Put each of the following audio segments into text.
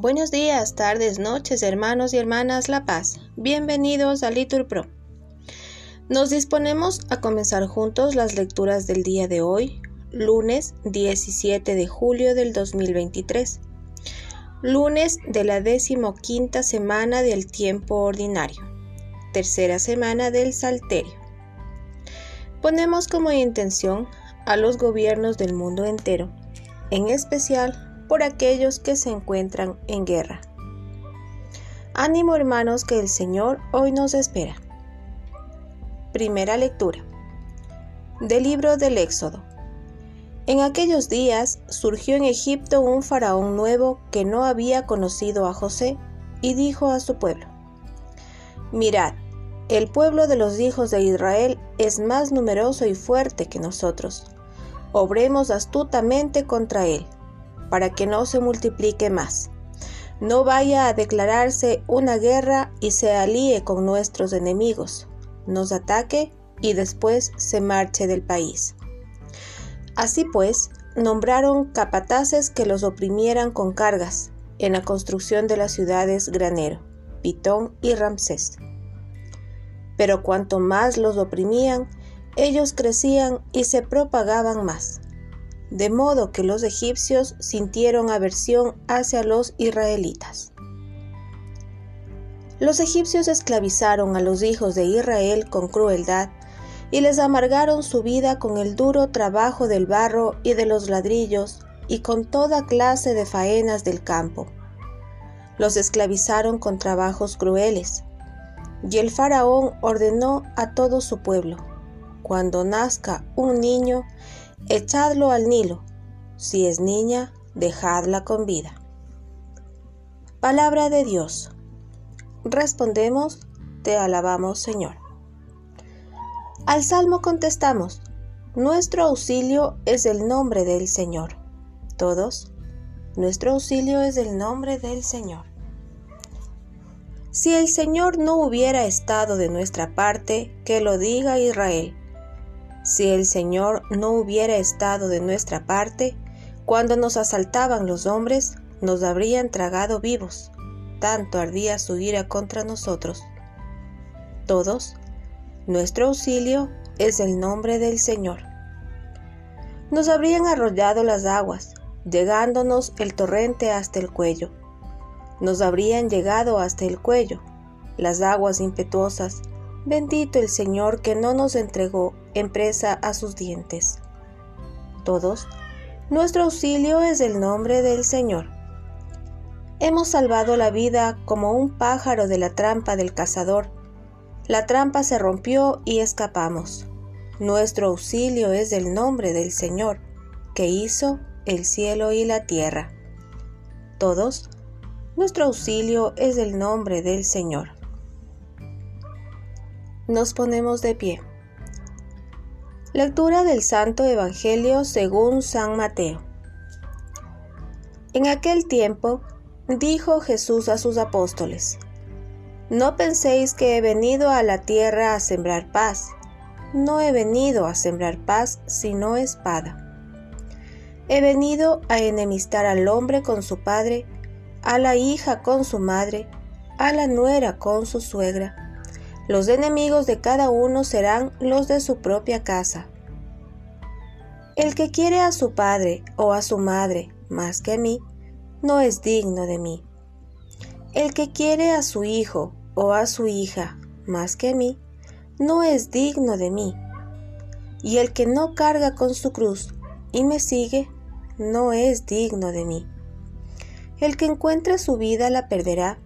Buenos días, tardes, noches, hermanos y hermanas La Paz. Bienvenidos a Litur Pro. Nos disponemos a comenzar juntos las lecturas del día de hoy, lunes 17 de julio del 2023, lunes de la decimoquinta semana del tiempo ordinario, tercera semana del Salterio. Ponemos como intención a los gobiernos del mundo entero, en especial por aquellos que se encuentran en guerra. Ánimo hermanos que el Señor hoy nos espera. Primera lectura del libro del Éxodo. En aquellos días surgió en Egipto un faraón nuevo que no había conocido a José y dijo a su pueblo, Mirad, el pueblo de los hijos de Israel es más numeroso y fuerte que nosotros. Obremos astutamente contra él para que no se multiplique más. No vaya a declararse una guerra y se alíe con nuestros enemigos, nos ataque y después se marche del país. Así pues, nombraron capataces que los oprimieran con cargas en la construcción de las ciudades Granero, Pitón y Ramsés. Pero cuanto más los oprimían, ellos crecían y se propagaban más de modo que los egipcios sintieron aversión hacia los israelitas. Los egipcios esclavizaron a los hijos de Israel con crueldad y les amargaron su vida con el duro trabajo del barro y de los ladrillos y con toda clase de faenas del campo. Los esclavizaron con trabajos crueles. Y el faraón ordenó a todo su pueblo, cuando nazca un niño, echadlo al Nilo. Si es niña, dejadla con vida. Palabra de Dios. Respondemos, te alabamos Señor. Al Salmo contestamos, nuestro auxilio es el nombre del Señor. Todos, nuestro auxilio es el nombre del Señor. Si el Señor no hubiera estado de nuestra parte, que lo diga Israel. Si el Señor no hubiera estado de nuestra parte, cuando nos asaltaban los hombres, nos habrían tragado vivos. Tanto ardía su ira contra nosotros. Todos, nuestro auxilio es el nombre del Señor. Nos habrían arrollado las aguas, llegándonos el torrente hasta el cuello. Nos habrían llegado hasta el cuello, las aguas impetuosas, Bendito el Señor que no nos entregó en presa a sus dientes. Todos, nuestro auxilio es el nombre del Señor. Hemos salvado la vida como un pájaro de la trampa del cazador. La trampa se rompió y escapamos. Nuestro auxilio es el nombre del Señor, que hizo el cielo y la tierra. Todos, nuestro auxilio es el nombre del Señor. Nos ponemos de pie. Lectura del Santo Evangelio según San Mateo. En aquel tiempo dijo Jesús a sus apóstoles, No penséis que he venido a la tierra a sembrar paz. No he venido a sembrar paz, sino espada. He venido a enemistar al hombre con su padre, a la hija con su madre, a la nuera con su suegra los enemigos de cada uno serán los de su propia casa. El que quiere a su padre o a su madre más que a mí, no es digno de mí. El que quiere a su hijo o a su hija más que a mí, no es digno de mí. Y el que no carga con su cruz y me sigue, no es digno de mí. El que encuentre su vida la perderá,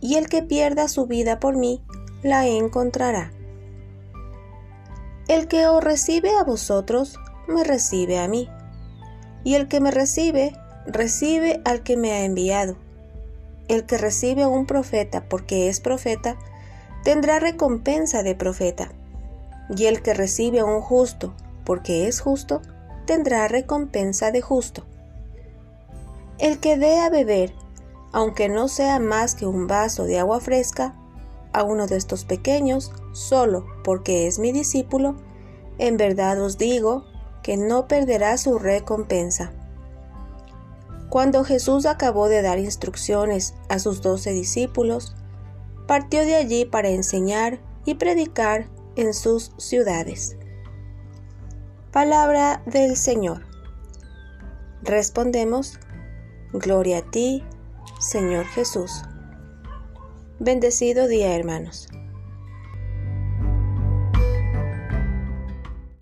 y el que pierda su vida por mí, la encontrará. El que os recibe a vosotros, me recibe a mí, y el que me recibe, recibe al que me ha enviado. El que recibe a un profeta porque es profeta, tendrá recompensa de profeta, y el que recibe a un justo porque es justo, tendrá recompensa de justo. El que dé a beber, aunque no sea más que un vaso de agua fresca, a uno de estos pequeños, solo porque es mi discípulo, en verdad os digo que no perderá su recompensa. Cuando Jesús acabó de dar instrucciones a sus doce discípulos, partió de allí para enseñar y predicar en sus ciudades. Palabra del Señor. Respondemos, Gloria a ti, Señor Jesús. Bendecido día, hermanos.